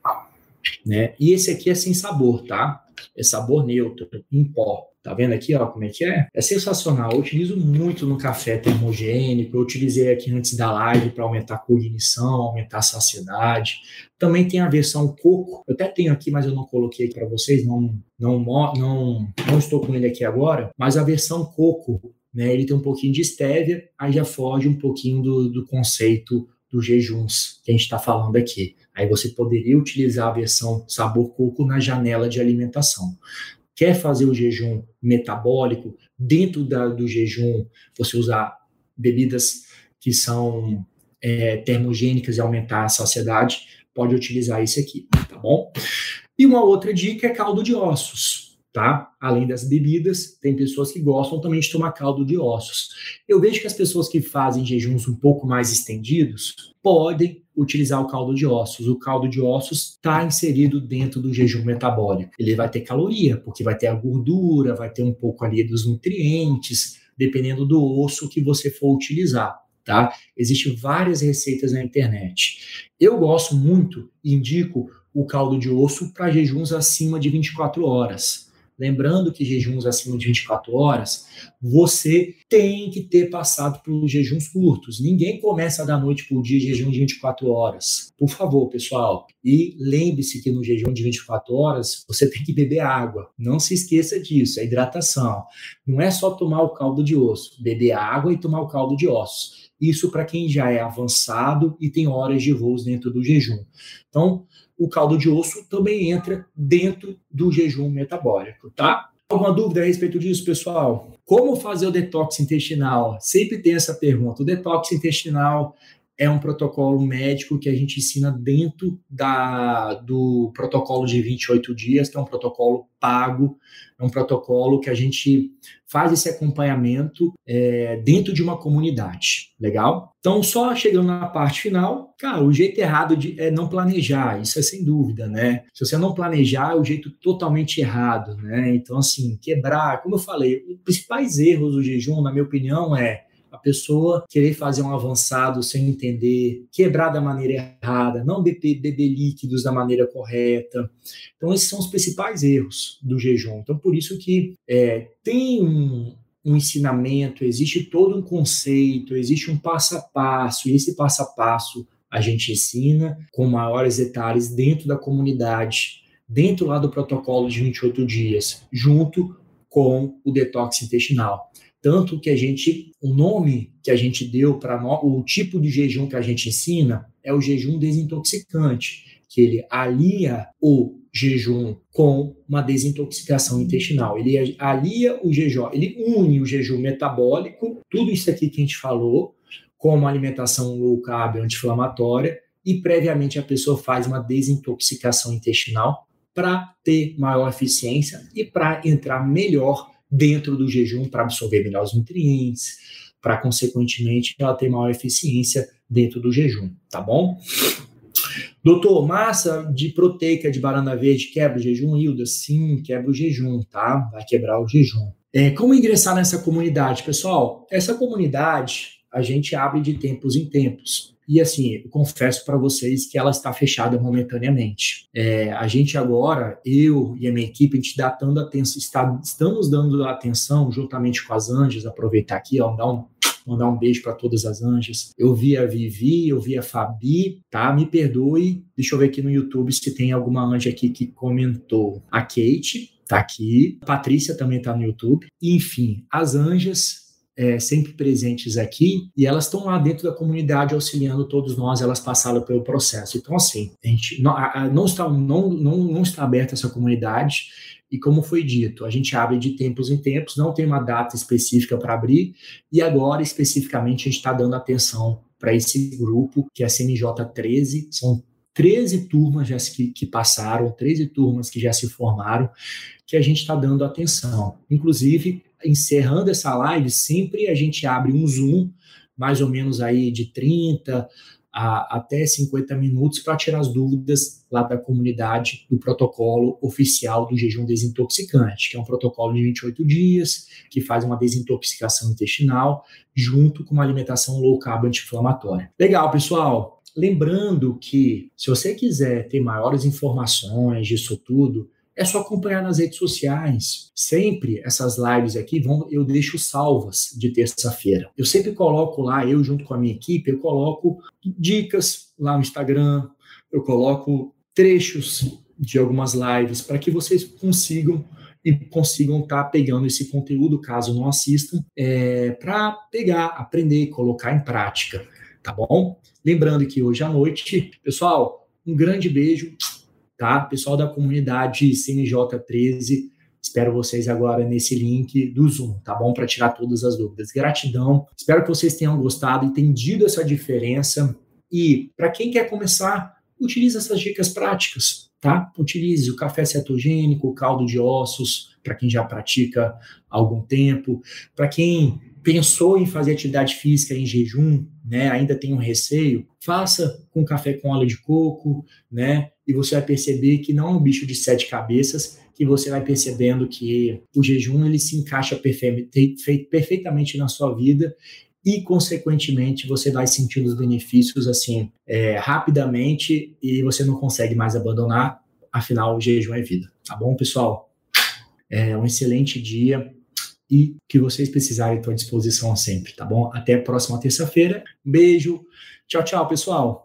A: Né? E esse aqui é sem sabor, tá? É sabor neutro, em pó. Tá vendo aqui, ó, como é que é? É sensacional. Eu utilizo muito no café termogênico. Eu utilizei aqui antes da live para aumentar a cognição, aumentar a saciedade. Também tem a versão coco. Eu até tenho aqui, mas eu não coloquei aqui para vocês. Não, não, não, não estou com ele aqui agora. Mas a versão coco né, ele tem um pouquinho de estévia, aí já foge um pouquinho do, do conceito dos jejuns que a gente está falando aqui. Aí você poderia utilizar a versão sabor coco na janela de alimentação. Quer fazer o jejum metabólico? Dentro da, do jejum, você usar bebidas que são é, termogênicas e aumentar a saciedade, pode utilizar esse aqui, tá bom? E uma outra dica é caldo de ossos tá? Além das bebidas, tem pessoas que gostam também de tomar caldo de ossos. Eu vejo que as pessoas que fazem jejuns um pouco mais estendidos podem utilizar o caldo de ossos. O caldo de ossos está inserido dentro do jejum metabólico. Ele vai ter caloria, porque vai ter a gordura, vai ter um pouco ali dos nutrientes, dependendo do osso que você for utilizar. Tá? Existem várias receitas na internet. Eu gosto muito, indico o caldo de osso para jejuns acima de 24 horas. Lembrando que jejuns acima de 24 horas, você tem que ter passado por jejuns curtos. Ninguém começa da noite por dia jejum de 24 horas. Por favor, pessoal. E lembre-se que no jejum de 24 horas, você tem que beber água. Não se esqueça disso, é hidratação. Não é só tomar o caldo de osso, beber água e tomar o caldo de ossos. Isso para quem já é avançado e tem horas de voos dentro do jejum. Então, o caldo de osso também entra dentro do jejum metabólico, tá? Alguma dúvida a respeito disso, pessoal? Como fazer o detox intestinal? Sempre tem essa pergunta. O detox intestinal é um protocolo médico que a gente ensina dentro da, do protocolo de 28 dias, que é um protocolo pago, é um protocolo que a gente faz esse acompanhamento é, dentro de uma comunidade, legal? Então, só chegando na parte final, cara, o jeito errado de, é não planejar, isso é sem dúvida, né? Se você não planejar, é o jeito totalmente errado, né? Então, assim, quebrar, como eu falei, os principais erros do jejum, na minha opinião, é a pessoa querer fazer um avançado sem entender, quebrar da maneira errada, não beber, beber líquidos da maneira correta. Então, esses são os principais erros do jejum. Então, por isso que é, tem um, um ensinamento, existe todo um conceito, existe um passo a passo, e esse passo a passo a gente ensina com maiores detalhes dentro da comunidade, dentro lá do protocolo de 28 dias, junto com o detox intestinal. Tanto que a gente, o nome que a gente deu para o tipo de jejum que a gente ensina é o jejum desintoxicante, que ele alia o jejum com uma desintoxicação intestinal. Ele alia o jejum, ele une o jejum metabólico, tudo isso aqui que a gente falou, com uma alimentação low carb anti-inflamatória, e previamente a pessoa faz uma desintoxicação intestinal para ter maior eficiência e para entrar melhor dentro do jejum para absorver melhor os nutrientes, para consequentemente ela ter maior eficiência dentro do jejum, tá bom? Doutor, massa de proteica de banana verde quebra o jejum, Hilda? Sim, quebra o jejum, tá? Vai quebrar o jejum. É, como ingressar nessa comunidade, pessoal? Essa comunidade a gente abre de tempos em tempos. E assim, eu confesso para vocês que ela está fechada momentaneamente. É, a gente agora, eu e a minha equipe, a gente está dando atenção, está, estamos dando atenção juntamente com as anjas, aproveitar aqui, ó, dar um, mandar um beijo para todas as anjas. Eu vi a Vivi, eu vi a Fabi, tá? Me perdoe. Deixa eu ver aqui no YouTube se tem alguma anja aqui que comentou. A Kate, tá aqui. A Patrícia também tá no YouTube. Enfim, as anjas é, sempre presentes aqui e elas estão lá dentro da comunidade auxiliando todos nós, elas passaram pelo processo. Então, assim, a gente não, a, não, está, não, não, não está aberta essa comunidade e como foi dito, a gente abre de tempos em tempos, não tem uma data específica para abrir e agora especificamente a gente está dando atenção para esse grupo que é a CNJ 13, são 13 turmas já que, que passaram, 13 turmas que já se formaram, que a gente está dando atenção. Inclusive, encerrando essa live, sempre a gente abre um Zoom, mais ou menos aí de 30 a, até 50 minutos, para tirar as dúvidas lá da comunidade do protocolo oficial do jejum desintoxicante, que é um protocolo de 28 dias, que faz uma desintoxicação intestinal, junto com uma alimentação low carb anti-inflamatória. Legal, pessoal. Lembrando que, se você quiser ter maiores informações disso tudo, é só acompanhar nas redes sociais. Sempre essas lives aqui vão, eu deixo salvas de terça-feira. Eu sempre coloco lá, eu junto com a minha equipe, eu coloco dicas lá no Instagram, eu coloco trechos de algumas lives para que vocês consigam e consigam estar tá pegando esse conteúdo, caso não assistam, é, para pegar, aprender, colocar em prática, tá bom? Lembrando que hoje à noite, pessoal, um grande beijo tá? Pessoal da comunidade CNJ13, espero vocês agora nesse link do Zoom, tá bom? Para tirar todas as dúvidas. Gratidão. Espero que vocês tenham gostado, entendido essa diferença. E para quem quer começar, utilize essas dicas práticas, tá? Utilize o café cetogênico, o caldo de ossos, para quem já pratica há algum tempo. Para quem pensou em fazer atividade física em jejum, né, ainda tem um receio, faça com café com óleo de coco, né, e você vai perceber que não é um bicho de sete cabeças, que você vai percebendo que o jejum ele se encaixa perfeitamente na sua vida e, consequentemente, você vai sentindo os benefícios assim é, rapidamente e você não consegue mais abandonar. Afinal, o jejum é vida. Tá bom, pessoal? É um excelente dia e que vocês precisarem, estou à disposição sempre, tá bom? Até a próxima terça-feira. Beijo. Tchau, tchau, pessoal.